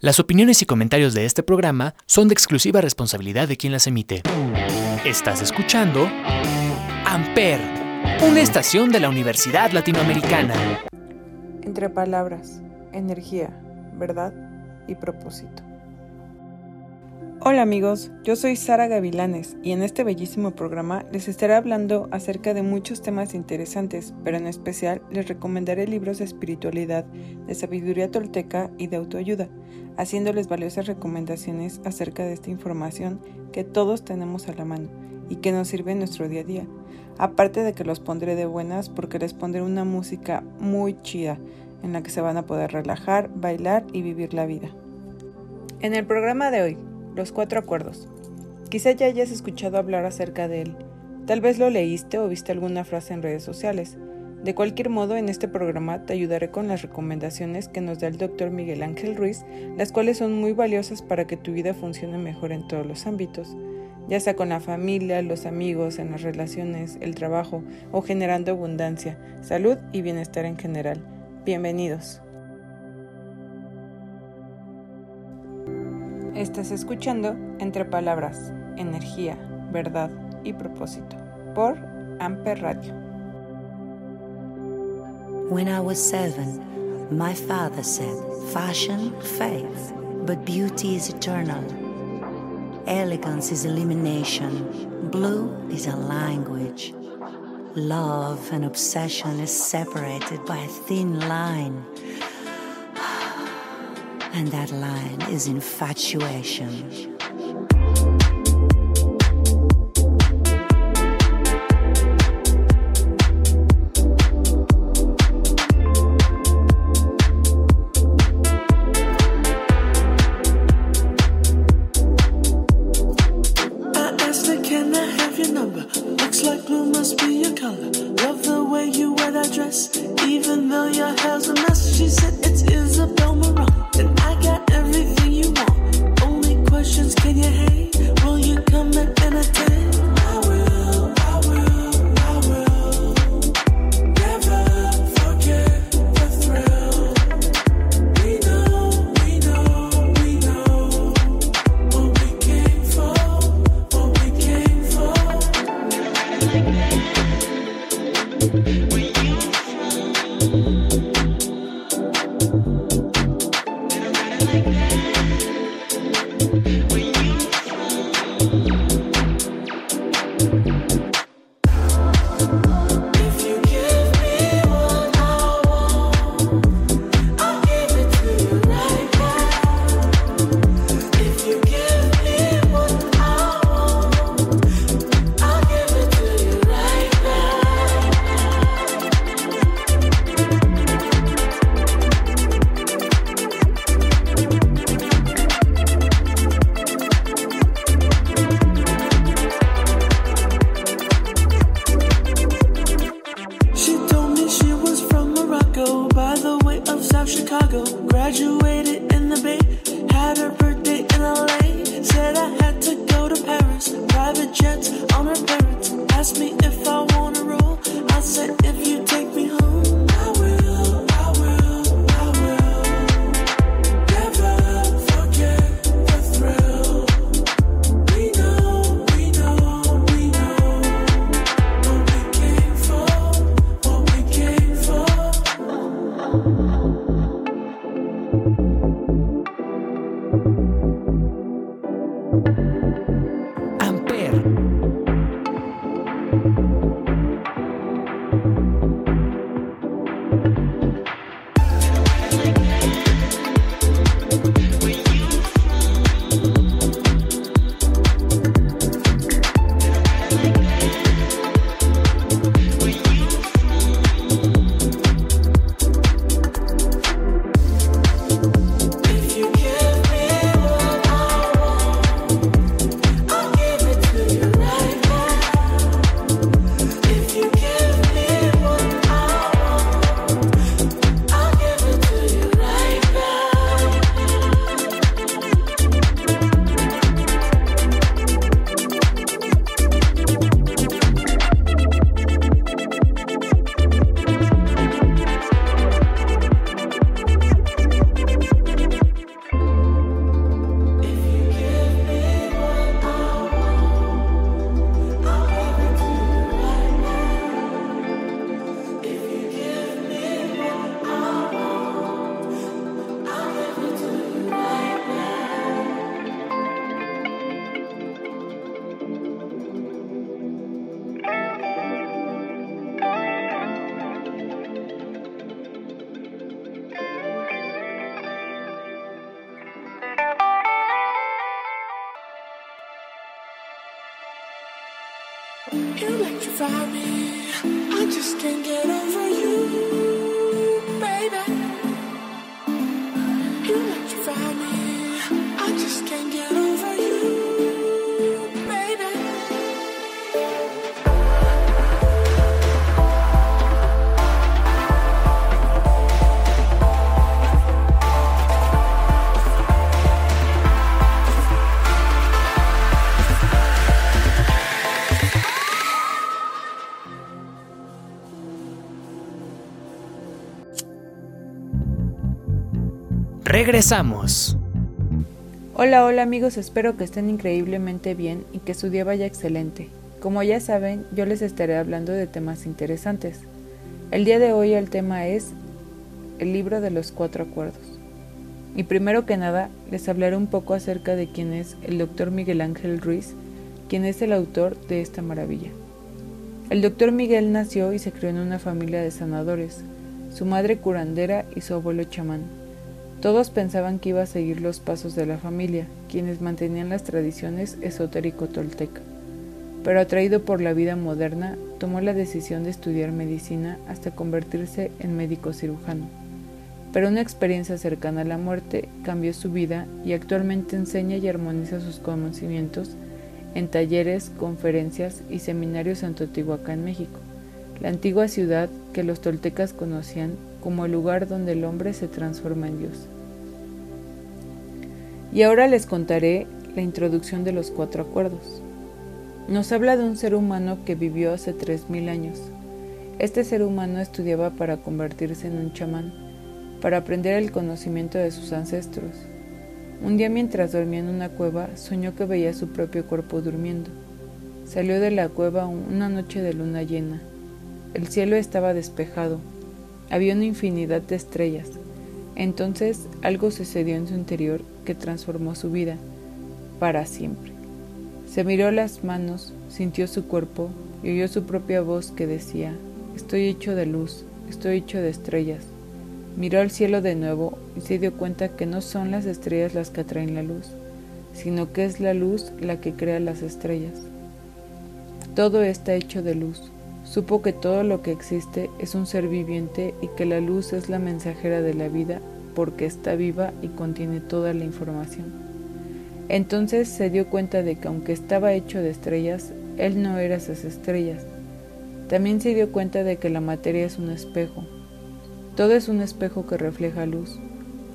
Las opiniones y comentarios de este programa son de exclusiva responsabilidad de quien las emite. Estás escuchando Amper, una estación de la Universidad Latinoamericana. Entre palabras, energía, verdad y propósito. Hola amigos, yo soy Sara Gavilanes y en este bellísimo programa les estaré hablando acerca de muchos temas interesantes, pero en especial les recomendaré libros de espiritualidad, de sabiduría tolteca y de autoayuda, haciéndoles valiosas recomendaciones acerca de esta información que todos tenemos a la mano y que nos sirve en nuestro día a día. Aparte de que los pondré de buenas porque les pondré una música muy chida en la que se van a poder relajar, bailar y vivir la vida. En el programa de hoy los cuatro acuerdos. Quizá ya hayas escuchado hablar acerca de él. Tal vez lo leíste o viste alguna frase en redes sociales. De cualquier modo, en este programa te ayudaré con las recomendaciones que nos da el doctor Miguel Ángel Ruiz, las cuales son muy valiosas para que tu vida funcione mejor en todos los ámbitos, ya sea con la familia, los amigos, en las relaciones, el trabajo o generando abundancia, salud y bienestar en general. Bienvenidos. Estás escuchando Entre Palabras, Energía, Verdad y Propósito por Amper Radio. When I was seven, my father said, Fashion fades, but beauty is eternal. Elegance is elimination. Blue is a language. Love and obsession is separated by a thin line. And that line is infatuation. on her parents, asked me if electrify me. I just can't get over you. Regresamos. Hola, hola amigos, espero que estén increíblemente bien y que su día vaya excelente. Como ya saben, yo les estaré hablando de temas interesantes. El día de hoy el tema es el libro de los cuatro acuerdos. Y primero que nada, les hablaré un poco acerca de quién es el doctor Miguel Ángel Ruiz, quien es el autor de esta maravilla. El doctor Miguel nació y se crió en una familia de sanadores, su madre curandera y su abuelo chamán. Todos pensaban que iba a seguir los pasos de la familia, quienes mantenían las tradiciones esotérico-tolteca. Pero atraído por la vida moderna, tomó la decisión de estudiar medicina hasta convertirse en médico cirujano. Pero una experiencia cercana a la muerte cambió su vida y actualmente enseña y armoniza sus conocimientos en talleres, conferencias y seminarios en Teotihuacán, México, la antigua ciudad que los toltecas conocían como el lugar donde el hombre se transforma en Dios. Y ahora les contaré la introducción de los cuatro acuerdos. Nos habla de un ser humano que vivió hace tres mil años. Este ser humano estudiaba para convertirse en un chamán, para aprender el conocimiento de sus ancestros. Un día mientras dormía en una cueva, soñó que veía su propio cuerpo durmiendo. Salió de la cueva una noche de luna llena. El cielo estaba despejado, había una infinidad de estrellas. Entonces algo sucedió en su interior que transformó su vida para siempre. Se miró las manos, sintió su cuerpo y oyó su propia voz que decía, estoy hecho de luz, estoy hecho de estrellas. Miró al cielo de nuevo y se dio cuenta que no son las estrellas las que atraen la luz, sino que es la luz la que crea las estrellas. Todo está hecho de luz. Supo que todo lo que existe es un ser viviente y que la luz es la mensajera de la vida porque está viva y contiene toda la información. Entonces se dio cuenta de que aunque estaba hecho de estrellas, él no era esas estrellas. También se dio cuenta de que la materia es un espejo. Todo es un espejo que refleja luz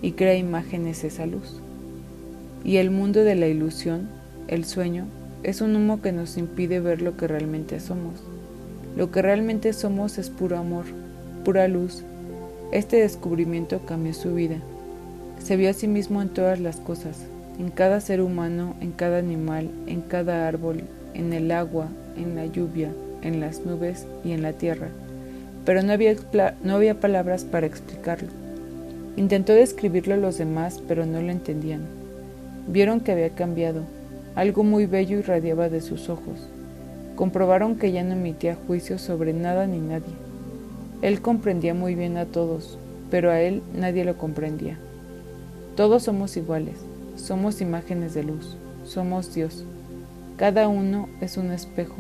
y crea imágenes esa luz. Y el mundo de la ilusión, el sueño, es un humo que nos impide ver lo que realmente somos. Lo que realmente somos es puro amor, pura luz. Este descubrimiento cambió su vida. Se vio a sí mismo en todas las cosas, en cada ser humano, en cada animal, en cada árbol, en el agua, en la lluvia, en las nubes y en la tierra. Pero no había, no había palabras para explicarlo. Intentó describirlo a los demás, pero no lo entendían. Vieron que había cambiado. Algo muy bello irradiaba de sus ojos. Comprobaron que ya no emitía juicios sobre nada ni nadie. Él comprendía muy bien a todos, pero a él nadie lo comprendía. Todos somos iguales, somos imágenes de luz, somos Dios. Cada uno es un espejo.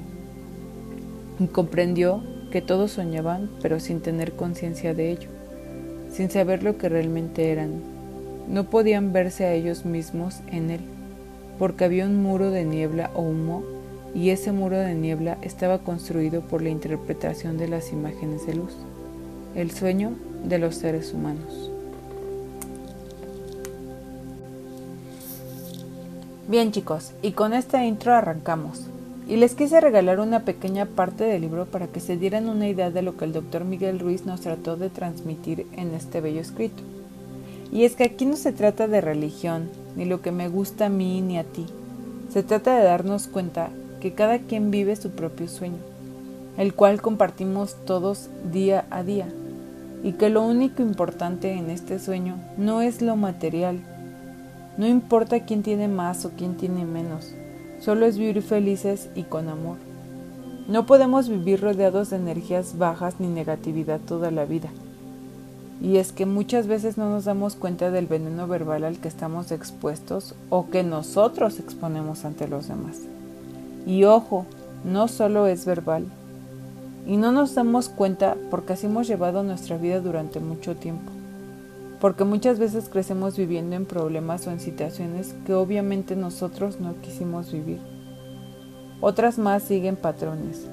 Y comprendió que todos soñaban, pero sin tener conciencia de ello, sin saber lo que realmente eran. No podían verse a ellos mismos en él, porque había un muro de niebla o humo y ese muro de niebla estaba construido por la interpretación de las imágenes de luz, el sueño de los seres humanos. Bien chicos, y con esta intro arrancamos. Y les quise regalar una pequeña parte del libro para que se dieran una idea de lo que el doctor Miguel Ruiz nos trató de transmitir en este bello escrito. Y es que aquí no se trata de religión, ni lo que me gusta a mí ni a ti. Se trata de darnos cuenta que cada quien vive su propio sueño, el cual compartimos todos día a día, y que lo único importante en este sueño no es lo material, no importa quién tiene más o quién tiene menos, solo es vivir felices y con amor. No podemos vivir rodeados de energías bajas ni negatividad toda la vida. Y es que muchas veces no nos damos cuenta del veneno verbal al que estamos expuestos o que nosotros exponemos ante los demás. Y ojo, no solo es verbal. Y no nos damos cuenta porque así hemos llevado nuestra vida durante mucho tiempo. Porque muchas veces crecemos viviendo en problemas o en situaciones que obviamente nosotros no quisimos vivir. Otras más siguen patrones.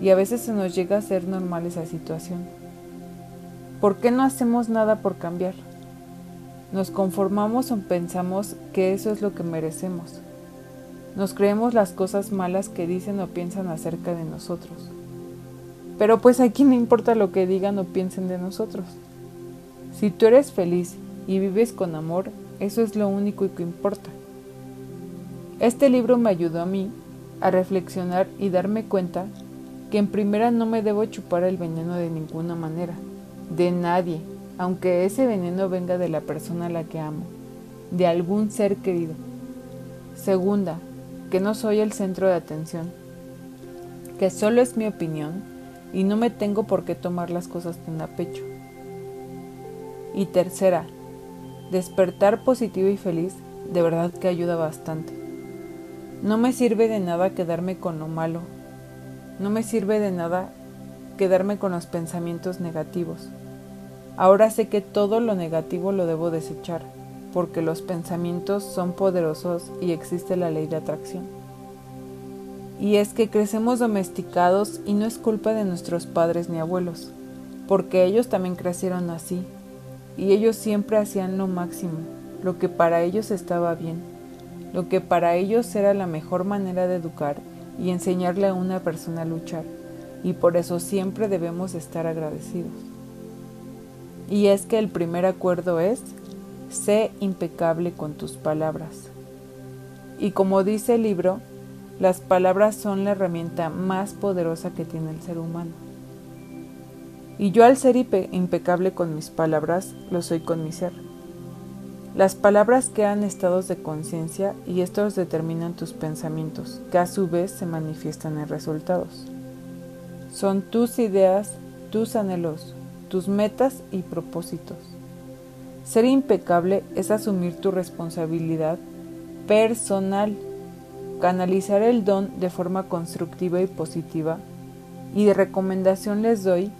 Y a veces se nos llega a ser normal esa situación. ¿Por qué no hacemos nada por cambiar? Nos conformamos o pensamos que eso es lo que merecemos. Nos creemos las cosas malas que dicen o piensan acerca de nosotros. Pero pues a quién le importa lo que digan o piensen de nosotros. Si tú eres feliz y vives con amor, eso es lo único que importa. Este libro me ayudó a mí a reflexionar y darme cuenta que en primera no me debo chupar el veneno de ninguna manera, de nadie, aunque ese veneno venga de la persona a la que amo, de algún ser querido. Segunda, que no soy el centro de atención, que solo es mi opinión y no me tengo por qué tomar las cosas tan a pecho. Y tercera, despertar positivo y feliz de verdad que ayuda bastante. No me sirve de nada quedarme con lo malo, no me sirve de nada quedarme con los pensamientos negativos. Ahora sé que todo lo negativo lo debo desechar porque los pensamientos son poderosos y existe la ley de atracción. Y es que crecemos domesticados y no es culpa de nuestros padres ni abuelos, porque ellos también crecieron así, y ellos siempre hacían lo máximo, lo que para ellos estaba bien, lo que para ellos era la mejor manera de educar y enseñarle a una persona a luchar, y por eso siempre debemos estar agradecidos. Y es que el primer acuerdo es sé impecable con tus palabras. Y como dice el libro, las palabras son la herramienta más poderosa que tiene el ser humano. Y yo al ser impecable con mis palabras, lo soy con mi ser. Las palabras crean estados de conciencia y estos determinan tus pensamientos, que a su vez se manifiestan en resultados. Son tus ideas, tus anhelos, tus metas y propósitos. Ser impecable es asumir tu responsabilidad personal, canalizar el don de forma constructiva y positiva, y de recomendación les doy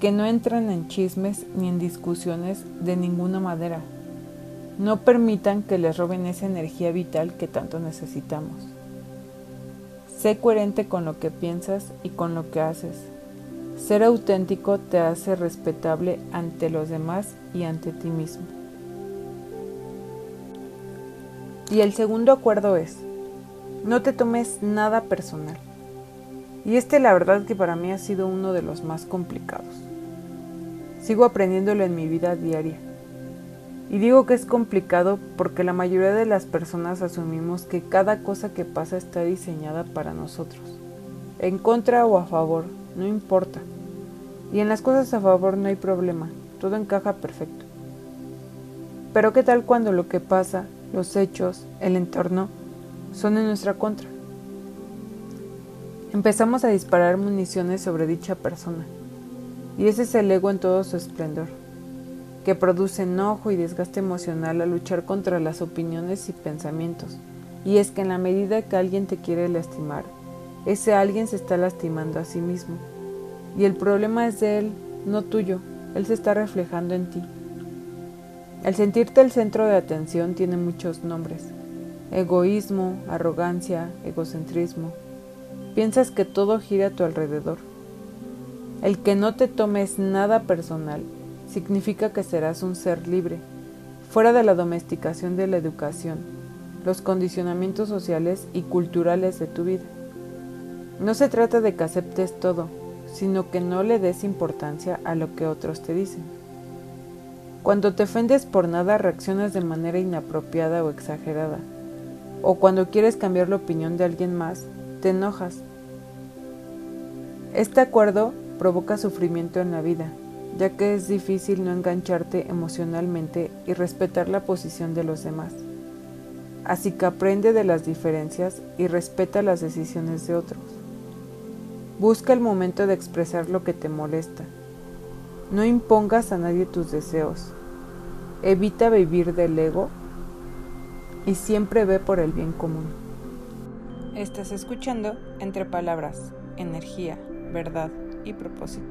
que no entren en chismes ni en discusiones de ninguna manera. No permitan que les roben esa energía vital que tanto necesitamos. Sé coherente con lo que piensas y con lo que haces. Ser auténtico te hace respetable ante los demás y ante ti mismo. Y el segundo acuerdo es, no te tomes nada personal. Y este la verdad que para mí ha sido uno de los más complicados. Sigo aprendiéndolo en mi vida diaria. Y digo que es complicado porque la mayoría de las personas asumimos que cada cosa que pasa está diseñada para nosotros. En contra o a favor, no importa. Y en las cosas a favor no hay problema, todo encaja perfecto. Pero ¿qué tal cuando lo que pasa, los hechos, el entorno, son en nuestra contra? Empezamos a disparar municiones sobre dicha persona. Y ese es el ego en todo su esplendor, que produce enojo y desgaste emocional al luchar contra las opiniones y pensamientos. Y es que en la medida que alguien te quiere lastimar, ese alguien se está lastimando a sí mismo y el problema es de él, no tuyo. Él se está reflejando en ti. El sentirte el centro de atención tiene muchos nombres. Egoísmo, arrogancia, egocentrismo. Piensas que todo gira a tu alrededor. El que no te tomes nada personal significa que serás un ser libre, fuera de la domesticación de la educación, los condicionamientos sociales y culturales de tu vida. No se trata de que aceptes todo, sino que no le des importancia a lo que otros te dicen. Cuando te ofendes por nada reaccionas de manera inapropiada o exagerada, o cuando quieres cambiar la opinión de alguien más, te enojas. Este acuerdo provoca sufrimiento en la vida, ya que es difícil no engancharte emocionalmente y respetar la posición de los demás. Así que aprende de las diferencias y respeta las decisiones de otros. Busca el momento de expresar lo que te molesta. No impongas a nadie tus deseos. Evita vivir del ego y siempre ve por el bien común. Estás escuchando Entre Palabras, Energía, Verdad y Propósito.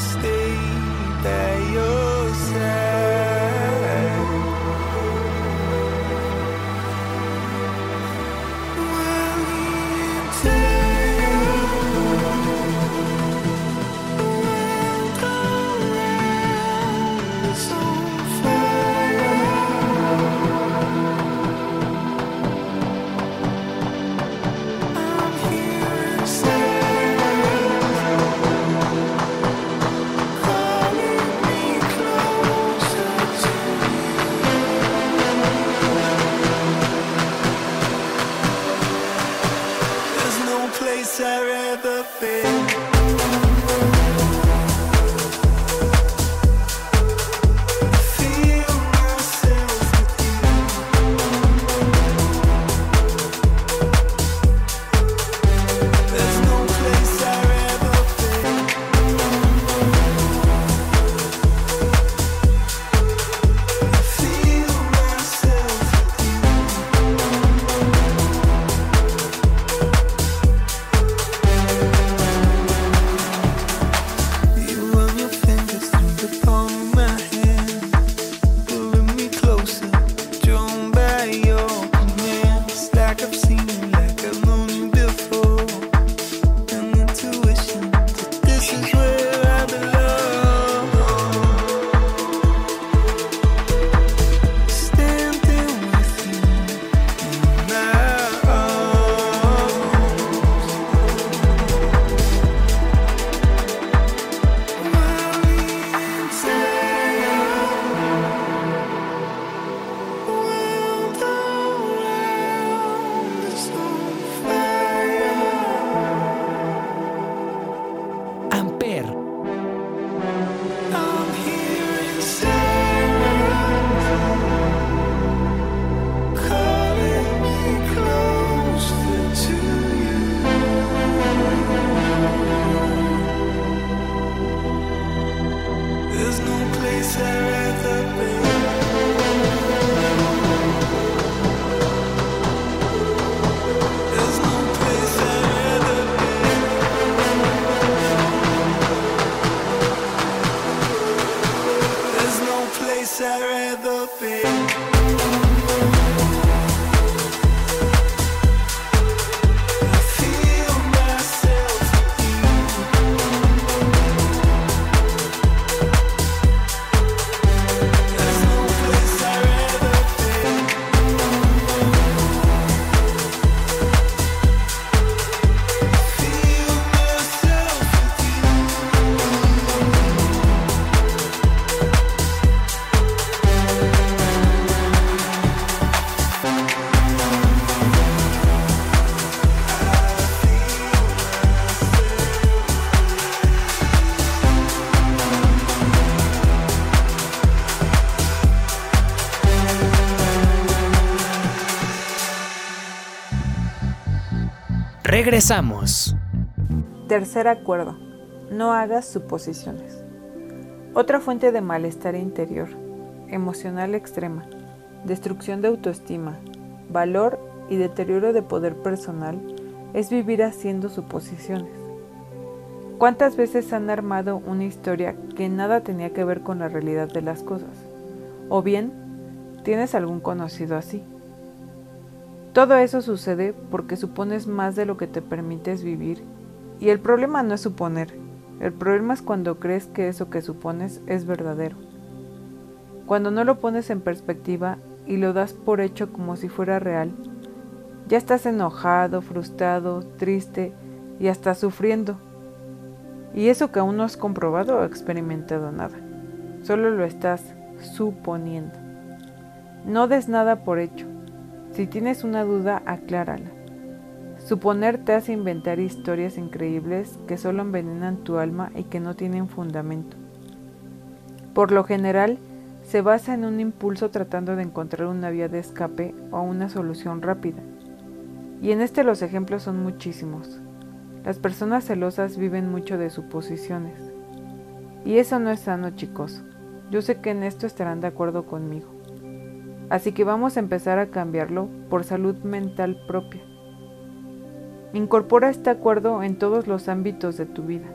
Stay by Tercer acuerdo. No hagas suposiciones. Otra fuente de malestar interior, emocional extrema, destrucción de autoestima, valor y deterioro de poder personal es vivir haciendo suposiciones. ¿Cuántas veces han armado una historia que nada tenía que ver con la realidad de las cosas? O bien, tienes algún conocido así. Todo eso sucede porque supones más de lo que te permites vivir y el problema no es suponer, el problema es cuando crees que eso que supones es verdadero. Cuando no lo pones en perspectiva y lo das por hecho como si fuera real, ya estás enojado, frustrado, triste y hasta sufriendo. Y eso que aún no has comprobado o experimentado nada, solo lo estás suponiendo. No des nada por hecho. Si tienes una duda, aclárala. Suponer te hace inventar historias increíbles que solo envenenan tu alma y que no tienen fundamento. Por lo general, se basa en un impulso tratando de encontrar una vía de escape o una solución rápida. Y en este los ejemplos son muchísimos. Las personas celosas viven mucho de suposiciones. Y eso no es sano, chicos. Yo sé que en esto estarán de acuerdo conmigo. Así que vamos a empezar a cambiarlo por salud mental propia. Incorpora este acuerdo en todos los ámbitos de tu vida.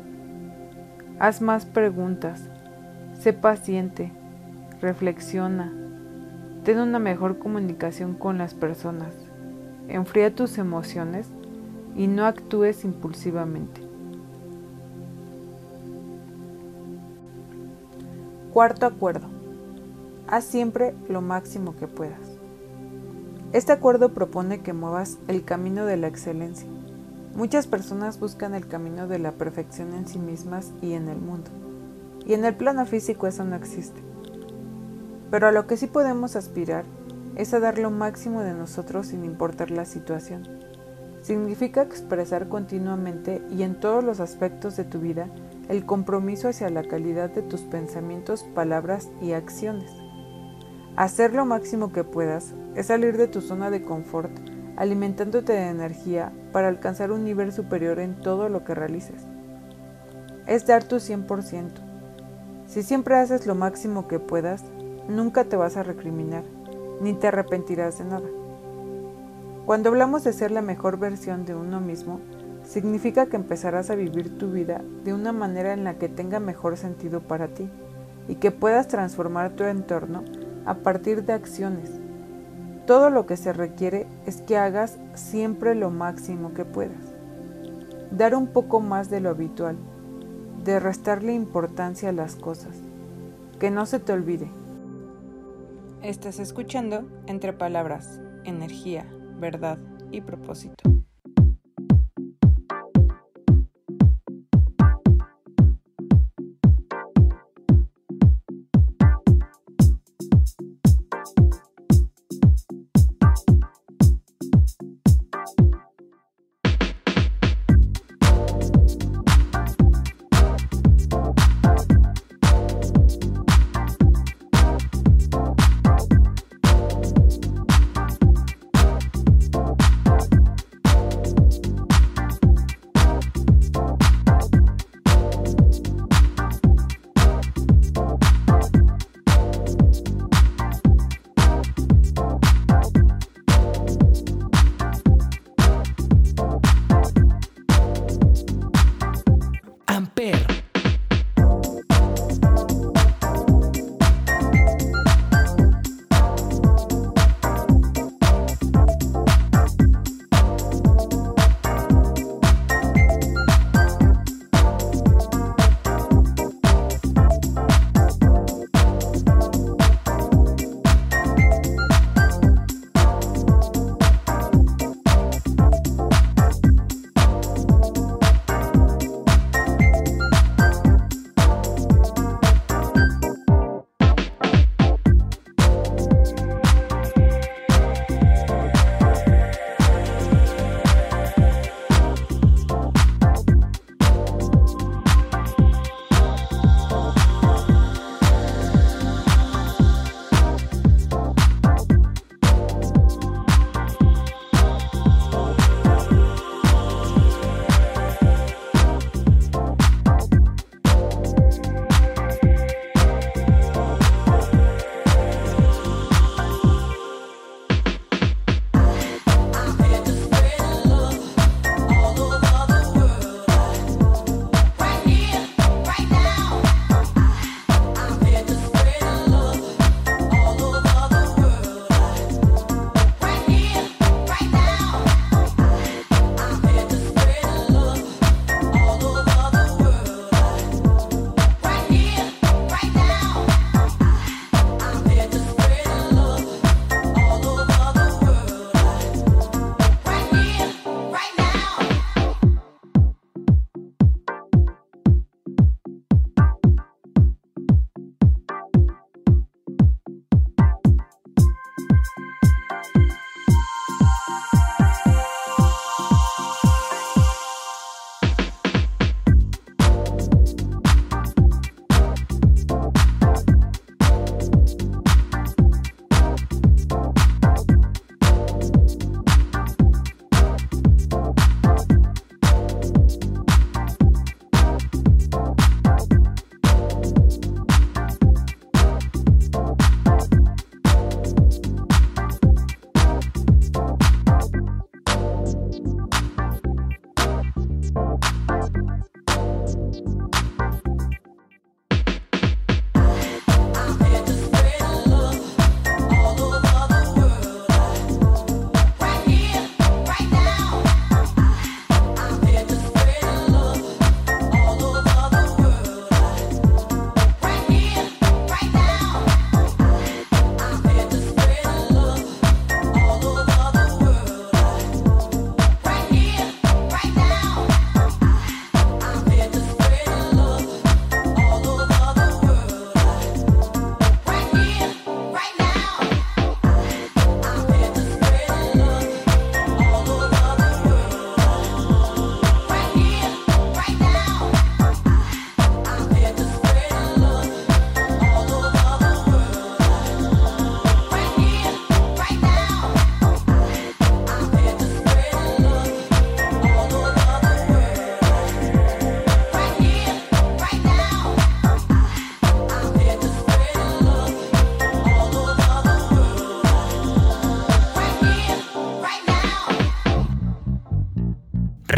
Haz más preguntas. Sé paciente. Reflexiona. Ten una mejor comunicación con las personas. Enfría tus emociones y no actúes impulsivamente. Cuarto acuerdo. Haz siempre lo máximo que puedas. Este acuerdo propone que muevas el camino de la excelencia Muchas personas buscan el camino de la perfección en sí mismas y en el mundo. Y en el plano físico eso no existe. Pero a lo que sí podemos aspirar es a dar lo máximo de nosotros sin importar la situación. Significa expresar continuamente y en todos los aspectos de tu vida el compromiso hacia la calidad de tus pensamientos, palabras y acciones. Hacer lo máximo que puedas es salir de tu zona de confort alimentándote de energía para alcanzar un nivel superior en todo lo que realices. Es dar tu 100%. Si siempre haces lo máximo que puedas, nunca te vas a recriminar, ni te arrepentirás de nada. Cuando hablamos de ser la mejor versión de uno mismo, significa que empezarás a vivir tu vida de una manera en la que tenga mejor sentido para ti y que puedas transformar tu entorno a partir de acciones, todo lo que se requiere es que hagas siempre lo máximo que puedas. Dar un poco más de lo habitual, de restarle importancia a las cosas. Que no se te olvide. Estás escuchando entre palabras, energía, verdad y propósito.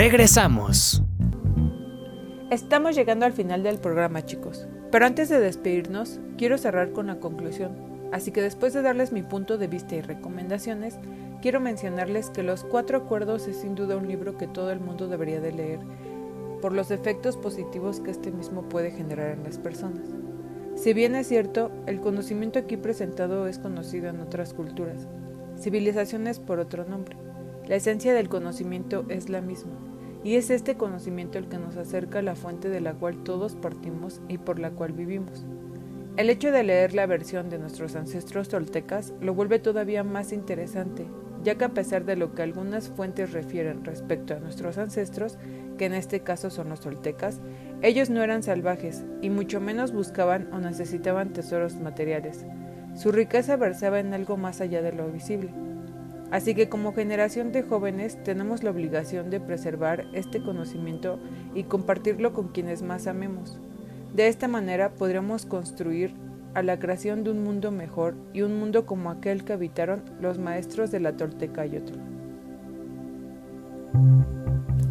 Regresamos. Estamos llegando al final del programa, chicos. Pero antes de despedirnos, quiero cerrar con la conclusión. Así que después de darles mi punto de vista y recomendaciones, quiero mencionarles que Los Cuatro Acuerdos es sin duda un libro que todo el mundo debería de leer, por los efectos positivos que este mismo puede generar en las personas. Si bien es cierto, el conocimiento aquí presentado es conocido en otras culturas, civilizaciones por otro nombre. La esencia del conocimiento es la misma, y es este conocimiento el que nos acerca a la fuente de la cual todos partimos y por la cual vivimos. El hecho de leer la versión de nuestros ancestros toltecas lo vuelve todavía más interesante, ya que a pesar de lo que algunas fuentes refieren respecto a nuestros ancestros, que en este caso son los toltecas, ellos no eran salvajes y mucho menos buscaban o necesitaban tesoros materiales. Su riqueza versaba en algo más allá de lo visible. Así que como generación de jóvenes tenemos la obligación de preservar este conocimiento y compartirlo con quienes más amemos. De esta manera podremos construir a la creación de un mundo mejor y un mundo como aquel que habitaron los maestros de la Tolteca Yotl.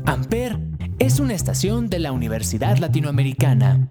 Amper es una estación de la Universidad Latinoamericana.